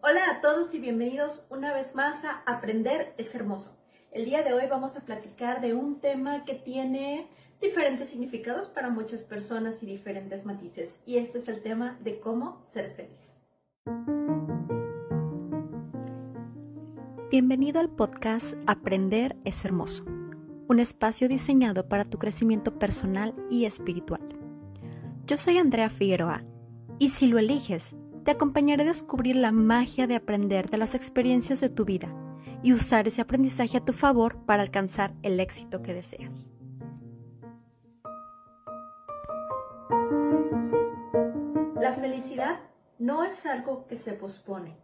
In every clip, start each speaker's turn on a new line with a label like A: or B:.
A: Hola a todos y bienvenidos una vez más a Aprender es Hermoso. El día de hoy vamos a platicar de un tema que tiene diferentes significados para muchas personas y diferentes matices. Y este es el tema de cómo ser feliz.
B: Bienvenido al podcast Aprender es Hermoso, un espacio diseñado para tu crecimiento personal y espiritual. Yo soy Andrea Figueroa y si lo eliges, te acompañaré a descubrir la magia de aprender de las experiencias de tu vida y usar ese aprendizaje a tu favor para alcanzar el éxito que deseas.
A: La felicidad no es algo que se pospone,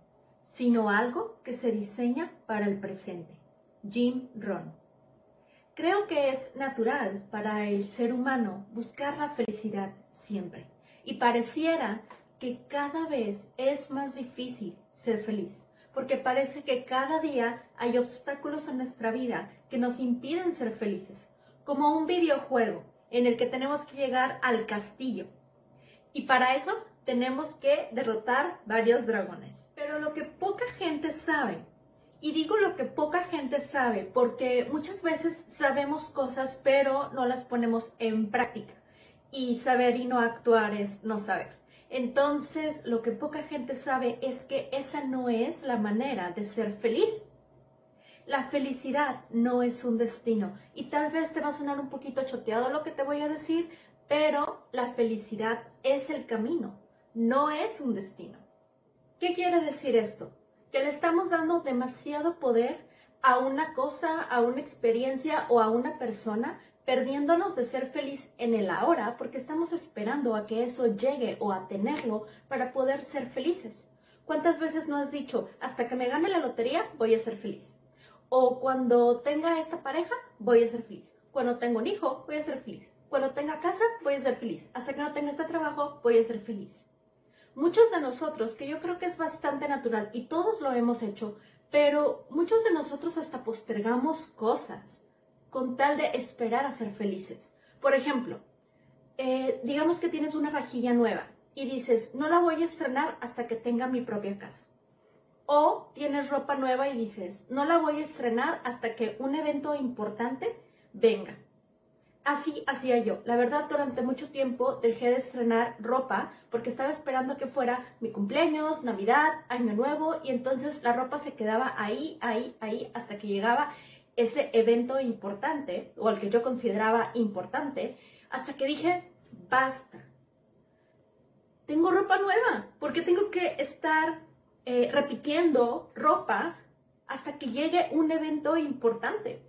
A: sino algo que se diseña para el presente. Jim Rohn. Creo que es natural para el ser humano buscar la felicidad siempre y pareciera que cada vez es más difícil ser feliz, porque parece que cada día hay obstáculos en nuestra vida que nos impiden ser felices, como un videojuego en el que tenemos que llegar al castillo. Y para eso tenemos que derrotar varios dragones. Pero lo que poca gente sabe, y digo lo que poca gente sabe, porque muchas veces sabemos cosas pero no las ponemos en práctica. Y saber y no actuar es no saber. Entonces, lo que poca gente sabe es que esa no es la manera de ser feliz. La felicidad no es un destino. Y tal vez te va a sonar un poquito choteado lo que te voy a decir, pero la felicidad es el camino, no es un destino. ¿Qué quiere decir esto? Que le estamos dando demasiado poder a una cosa, a una experiencia o a una persona perdiéndonos de ser feliz en el ahora porque estamos esperando a que eso llegue o a tenerlo para poder ser felices. ¿Cuántas veces no has dicho, hasta que me gane la lotería voy a ser feliz? O cuando tenga esta pareja voy a ser feliz. Cuando tengo un hijo voy a ser feliz. Cuando tenga casa voy a ser feliz. Hasta que no tenga este trabajo voy a ser feliz. Muchos de nosotros, que yo creo que es bastante natural y todos lo hemos hecho, pero muchos de nosotros hasta postergamos cosas con tal de esperar a ser felices. Por ejemplo, eh, digamos que tienes una vajilla nueva y dices, no la voy a estrenar hasta que tenga mi propia casa. O tienes ropa nueva y dices, no la voy a estrenar hasta que un evento importante venga. Así hacía yo. La verdad, durante mucho tiempo dejé de estrenar ropa porque estaba esperando que fuera mi cumpleaños, Navidad, Año Nuevo y entonces la ropa se quedaba ahí, ahí, ahí hasta que llegaba ese evento importante o el que yo consideraba importante hasta que dije, basta. Tengo ropa nueva. ¿Por qué tengo que estar eh, repitiendo ropa hasta que llegue un evento importante?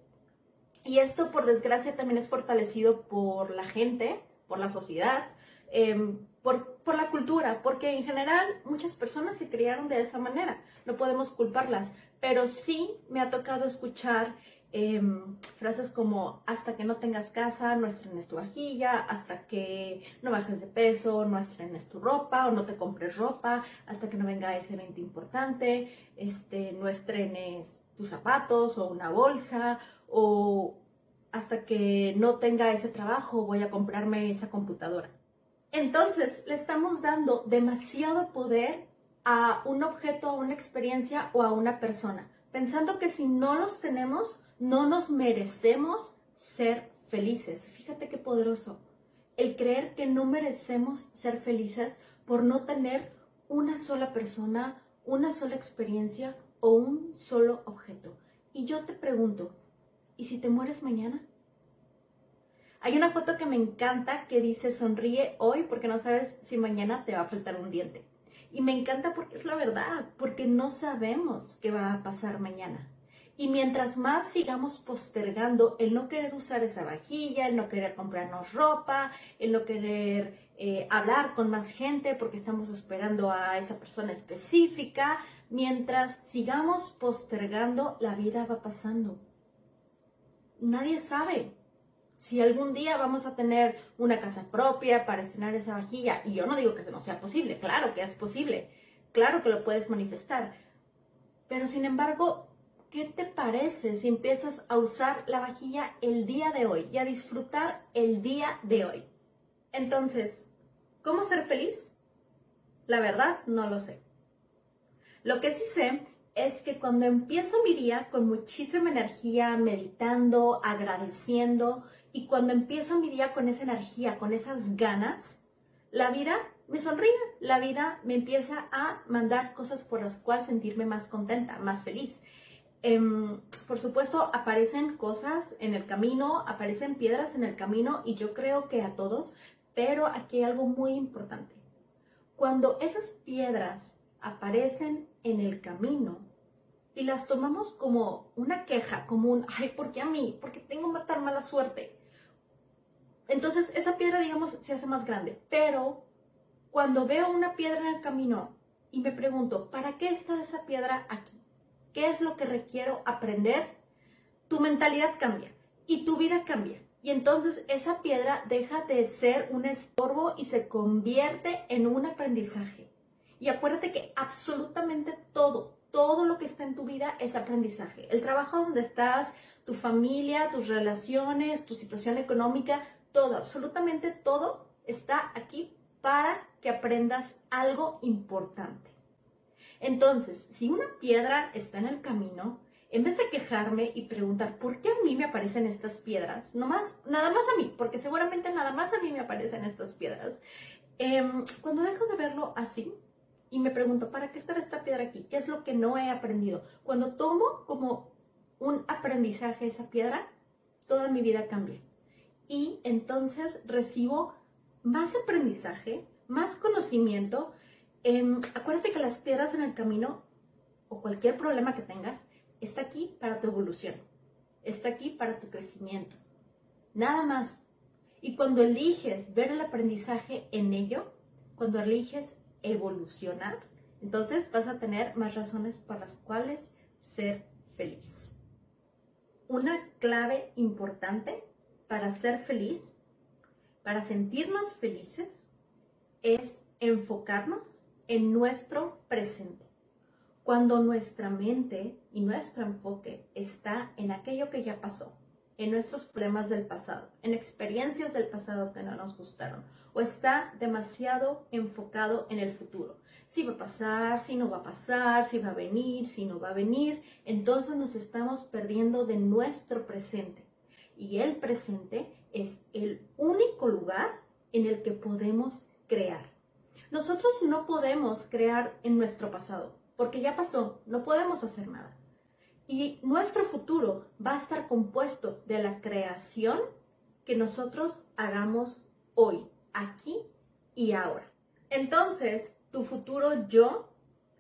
A: Y esto, por desgracia, también es fortalecido por la gente, por la sociedad, em, por, por, la cultura, porque en general muchas personas se criaron de esa manera. No podemos culparlas, pero sí me ha tocado escuchar Em, frases como hasta que no tengas casa, no estrenes tu vajilla, hasta que no bajes de peso, no estrenes tu ropa o no te compres ropa, hasta que no venga ese evento importante, este, no estrenes tus zapatos o una bolsa o hasta que no tenga ese trabajo voy a comprarme esa computadora. Entonces le estamos dando demasiado poder a un objeto, a una experiencia o a una persona, pensando que si no los tenemos, no nos merecemos ser felices. Fíjate qué poderoso. El creer que no merecemos ser felices por no tener una sola persona, una sola experiencia o un solo objeto. Y yo te pregunto, ¿y si te mueres mañana? Hay una foto que me encanta que dice sonríe hoy porque no sabes si mañana te va a faltar un diente. Y me encanta porque es la verdad, porque no sabemos qué va a pasar mañana. Y mientras más sigamos postergando el no querer usar esa vajilla, el no querer comprarnos ropa, el no querer eh, hablar con más gente porque estamos esperando a esa persona específica, mientras sigamos postergando, la vida va pasando. Nadie sabe si algún día vamos a tener una casa propia para estrenar esa vajilla. Y yo no digo que no sea posible, claro que es posible, claro que lo puedes manifestar. Pero sin embargo, ¿qué te parece si empiezas a usar la vajilla el día de hoy y a disfrutar el día de hoy? Entonces, ¿cómo ser feliz? La verdad, no lo sé. Lo que sí sé es que cuando empiezo mi día con muchísima energía, meditando, agradeciendo, y cuando empiezo mi día con esa energía, con esas ganas, la vida me sonríe, la vida me empieza a mandar cosas por las cuales sentirme más contenta, más feliz. Em, por supuesto, aparecen cosas en el camino, aparecen piedras en el camino y yo creo que a todos, pero aquí hay algo muy importante. Cuando esas piedras aparecen en el camino y las tomamos como una queja, como un, ay, ¿por qué a mí? ¿Por qué tengo tan mala suerte? Entonces esa piedra, digamos, se hace más grande. Pero cuando veo una piedra en el camino y me pregunto, ¿para qué está esa piedra aquí? ¿Qué es lo que requiero aprender? Tu mentalidad cambia y tu vida cambia. Y entonces esa piedra deja de ser un estorbo y se convierte en un aprendizaje. Y acuérdate que absolutamente todo, todo lo que está en tu vida es aprendizaje. El trabajo donde estás, tu familia, tus relaciones, tu situación económica, todo, absolutamente todo está aquí para que aprendas algo importante. Entonces, si una piedra está en el camino, en vez de quejarme y preguntar por qué a mí me aparecen estas piedras, más, nada más a mí, porque seguramente nada más a mí me aparecen estas piedras, em, cuando dejo de verlo así y me pregunto, ¿para qué estará esta piedra aquí? ¿Qué es lo que no he aprendido? Cuando tomo como un aprendizaje esa piedra, toda mi vida cambia. Y entonces recibo más aprendizaje, más conocimiento. Em, acuérdate que las piedras en el camino o cualquier problema que tengas, está aquí para tu evolución, está aquí para tu crecimiento. Nada más. Y cuando eliges ver el aprendizaje en ello, cuando eliges evolucionar, entonces vas a tener más razones por las cuales ser feliz. Una clave importante para ser feliz, para sentirnos felices, es enfocarnos en nuestro presente. Cuando nuestra mente y nuestro enfoque está en aquello que ya pasó, en nuestros problemas del pasado, en experiencias del pasado que no nos gustaron, o está demasiado enfocado en el futuro. Si va a pasar, si no va a pasar, si va a venir, si no va a venir, entonces nos estamos perdiendo de nuestro presente. Y el presente es el único lugar en el que podemos crear. Nosotros no podemos crear en nuestro pasado porque ya pasó, no podemos hacer nada. Y nuestro futuro va a estar compuesto de la creación que nosotros hagamos hoy, aquí y ahora. Entonces, tu futuro yo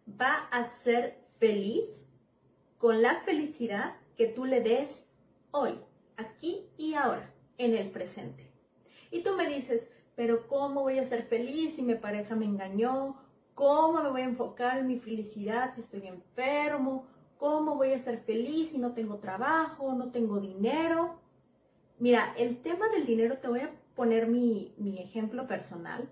A: va a ser feliz con la felicidad que tú le des hoy, aquí y ahora, en el presente. Y tú me dices, pero ¿cómo voy a ser feliz si mi pareja me engañó? ¿Cómo me voy a enfocar en mi felicidad si estoy enfermo? ¿Cómo voy a ser feliz si no tengo trabajo, no tengo dinero? Mira, el tema del dinero, te voy a poner mi, ejemplo personal.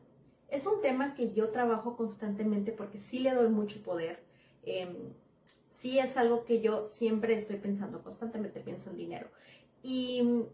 A: Es un tema que yo trabajo constantemente porque sí le doy mucho poder. Em, sí es algo que yo siempre estoy pensando, constantemente pienso en dinero. Y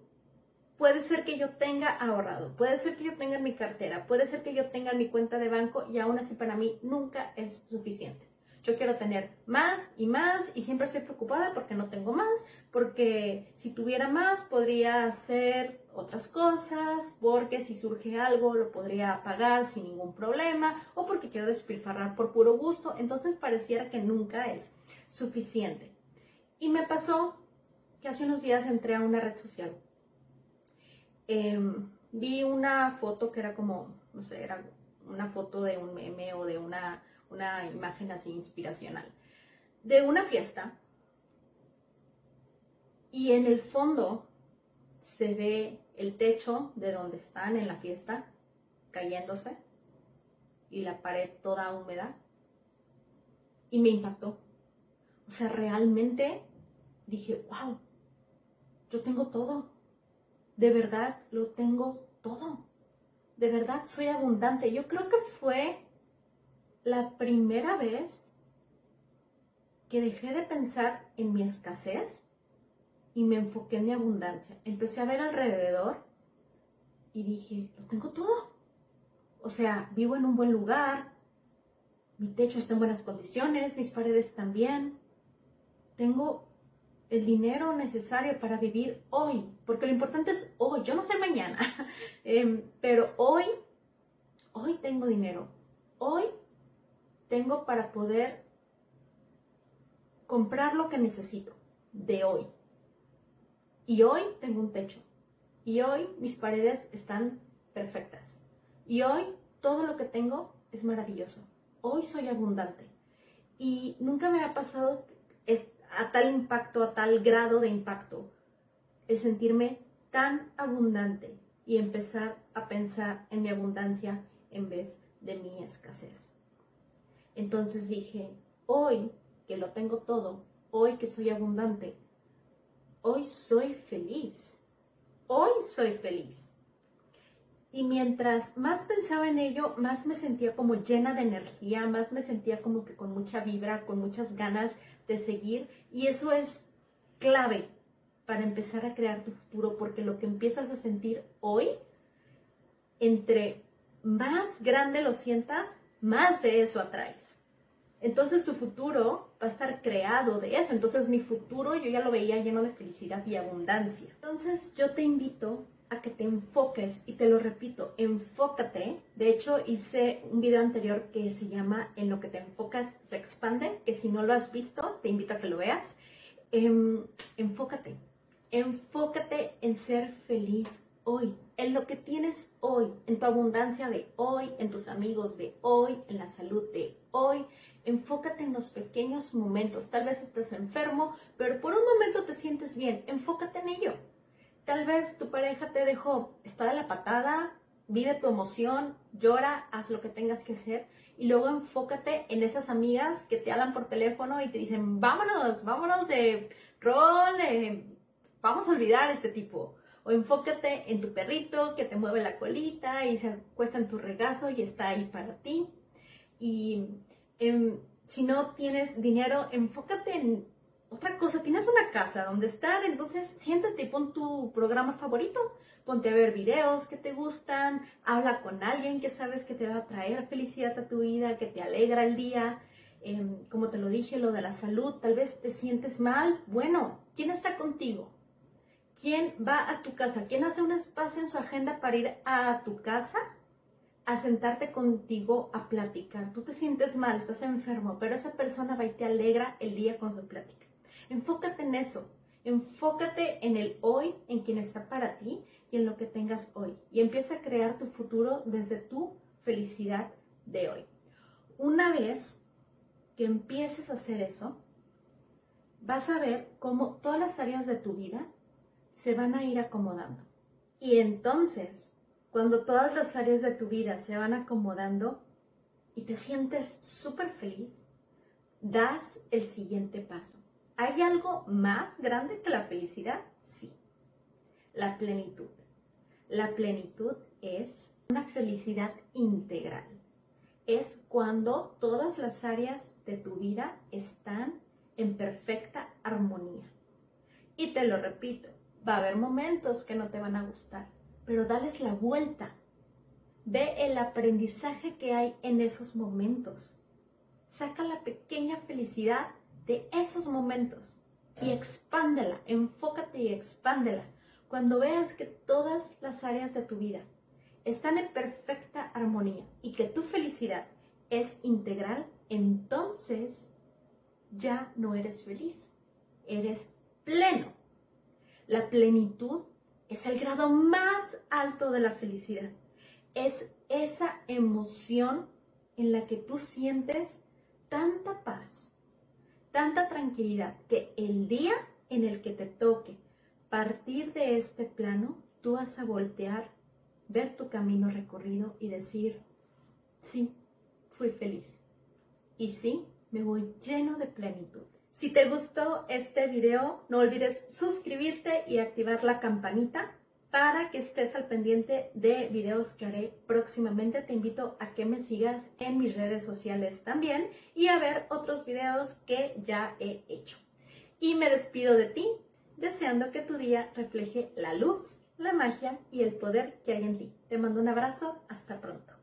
A: puede ser que yo tenga ahorrado, puede ser que yo tenga en mi cartera, puede ser que yo tenga en mi cuenta de banco y aún así para mí nunca es suficiente. Yo quiero tener más y más y siempre estoy preocupada porque no tengo más, porque si tuviera más podría hacer otras cosas, porque si surge algo lo podría pagar sin ningún problema o porque quiero despilfarrar por puro gusto, entonces pareciera que nunca es suficiente. Y me pasó que hace unos días entré a una red social Em, vi una foto que era como, no sé, era una foto de un meme o de una, una imagen así inspiracional, de una fiesta. Y en el fondo se ve el techo de donde están en la fiesta cayéndose y la pared toda húmeda. Y me impactó. O sea, realmente dije, wow, yo tengo todo de verdad lo tengo todo. De verdad soy abundante. Yo creo que fue la primera vez que dejé de pensar en mi escasez y me enfoqué en mi abundancia. Empecé a ver alrededor y dije, lo tengo todo. O sea, vivo en un buen lugar, mi techo está en buenas condiciones, mis paredes también. Tengo el dinero necesario para vivir hoy, porque lo importante es hoy, yo no sé mañana, em, pero hoy, hoy tengo dinero, hoy tengo para poder comprar lo que necesito de hoy. Y hoy tengo un techo. Y hoy mis paredes están perfectas. Y hoy todo lo que tengo es maravilloso. Hoy soy abundante. Y nunca me ha pasado a tal impacto, a tal grado de impacto, el sentirme tan abundante y empezar a pensar en mi abundancia en vez de mi escasez. Entonces dije, hoy que lo tengo todo, hoy que soy abundante, hoy soy feliz, hoy soy feliz. Y mientras más pensaba en ello, más me sentía como llena de energía, más me sentía como que con mucha vibra, con muchas ganas de seguir. Y eso es clave para empezar a crear tu futuro, porque lo que empiezas a sentir hoy, entre más grande lo sientas, más de eso atraes. Entonces tu futuro va a estar creado de eso. Entonces mi futuro yo ya lo veía lleno de felicidad y abundancia. Entonces yo te invito a que te enfoques y te lo repito, enfócate. De hecho hice un video anterior que se llama En lo que te enfocas se expande, que si no lo has visto te invito a que lo veas. Em, enfócate, enfócate en ser feliz hoy, en lo que tienes hoy, en tu abundancia de hoy, en tus amigos de hoy, en la salud de hoy, Enfócate en los pequeños momentos. Tal vez estés enfermo, pero por un momento te sientes bien. Enfócate en ello. Tal vez tu pareja te dejó, está de la patada, vive tu emoción, llora, haz lo que tengas que hacer y luego enfócate en esas amigas que te hablan por teléfono y te dicen, vámonos, vámonos de rol, vamos a olvidar este tipo. O enfócate en tu perrito que te mueve la colita y se acuesta en tu regazo y está ahí para ti. Y si no tienes dinero, enfócate en otra cosa. Tienes una casa donde estar, entonces siéntate y pon tu programa favorito. Ponte a ver videos que te gustan, habla con alguien que sabes que te va a traer felicidad a tu vida, que te alegra el día. Em, como te lo dije, lo de la salud, tal vez te sientes mal. Bueno, ¿quién está contigo? ¿Quién va a tu casa? ¿Quién hace un espacio en su agenda para ir a tu casa? a sentarte contigo a platicar. Tú te sientes mal, estás enfermo, pero esa persona va y te alegra el día con su plática. Enfócate en eso. Enfócate en el hoy, en quien está para ti y en lo que tengas hoy. Y empieza a crear tu futuro desde tu felicidad de hoy. Una vez que empieces a hacer eso, vas a ver cómo todas las áreas de tu vida se van a ir acomodando. Y entonces cuando todas las áreas de tu vida se van acomodando y te sientes súper feliz, das el siguiente paso. ¿Hay algo más grande que la felicidad? Sí. La plenitud. La plenitud es una felicidad integral. Es cuando todas las áreas de tu vida están en perfecta armonía. Y te lo repito, va a haber momentos que no te van a gustar pero dales la vuelta. Ve el aprendizaje que hay en esos momentos. Saca la pequeña felicidad de esos momentos y expándela, enfócate y expándela. Cuando veas que todas las áreas de tu vida están en perfecta armonía y que tu felicidad es integral, entonces ya no eres feliz, eres pleno. La plenitud es el grado más alto de la felicidad. Es esa emoción en la que tú sientes tanta paz, tanta tranquilidad, que el día en el que te toque partir de este plano, tú vas a voltear, ver tu camino recorrido y decir, sí, fui feliz. Y sí, me voy lleno de plenitud. Si te gustó este video, no olvides suscribirte y activar la campanita para que estés al pendiente de videos que haré próximamente. Te invito a que me sigas en mis redes sociales también y a ver otros videos que ya he hecho. Y me despido de ti deseando que tu día refleje la luz, la magia y el poder que hay en ti. Te mando un abrazo. Hasta pronto.